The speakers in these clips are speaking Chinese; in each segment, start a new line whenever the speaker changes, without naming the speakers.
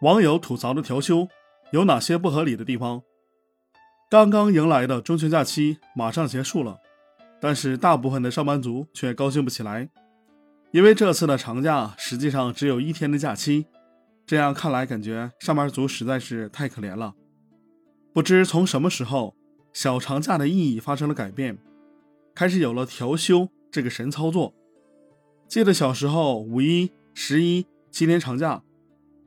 网友吐槽的调休有哪些不合理的地方？刚刚迎来的中秋假期马上结束了，但是大部分的上班族却高兴不起来，因为这次的长假实际上只有一天的假期。这样看来，感觉上班族实在是太可怜了。不知从什么时候，小长假的意义发生了改变，开始有了调休这个神操作。记得小时候五一、十一七天长假。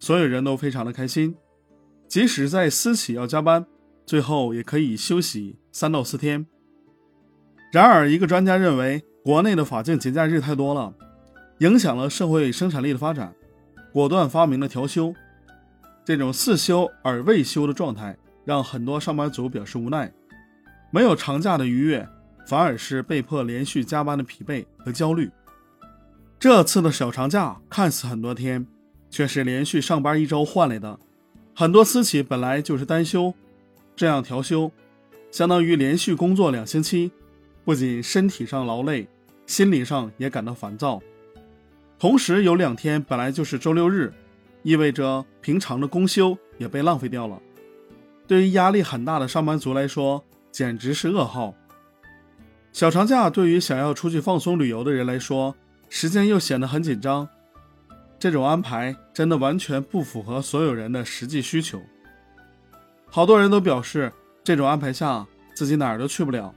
所有人都非常的开心，即使在私企要加班，最后也可以休息三到四天。然而，一个专家认为，国内的法定节假日太多了，影响了社会生产力的发展，果断发明了调休。这种似休而未休的状态，让很多上班族表示无奈。没有长假的愉悦，反而是被迫连续加班的疲惫和焦虑。这次的小长假看似很多天。却是连续上班一周换来的，很多私企本来就是单休，这样调休，相当于连续工作两星期，不仅身体上劳累，心理上也感到烦躁。同时有两天本来就是周六日，意味着平常的公休也被浪费掉了。对于压力很大的上班族来说，简直是噩耗。小长假对于想要出去放松旅游的人来说，时间又显得很紧张。这种安排真的完全不符合所有人的实际需求。好多人都表示，这种安排下自己哪儿都去不了，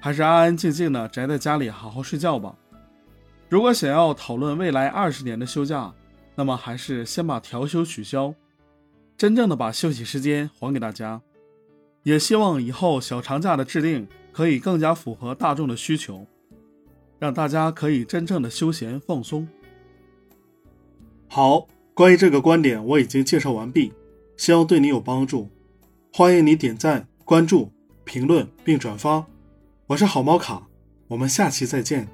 还是安安静静的宅在家里好好睡觉吧。如果想要讨论未来二十年的休假，那么还是先把调休取消，真正的把休息时间还给大家。也希望以后小长假的制定可以更加符合大众的需求，让大家可以真正的休闲放松。好，关于这个观点我已经介绍完毕，希望对你有帮助。欢迎你点赞、关注、评论并转发。我是好猫卡，我们下期再见。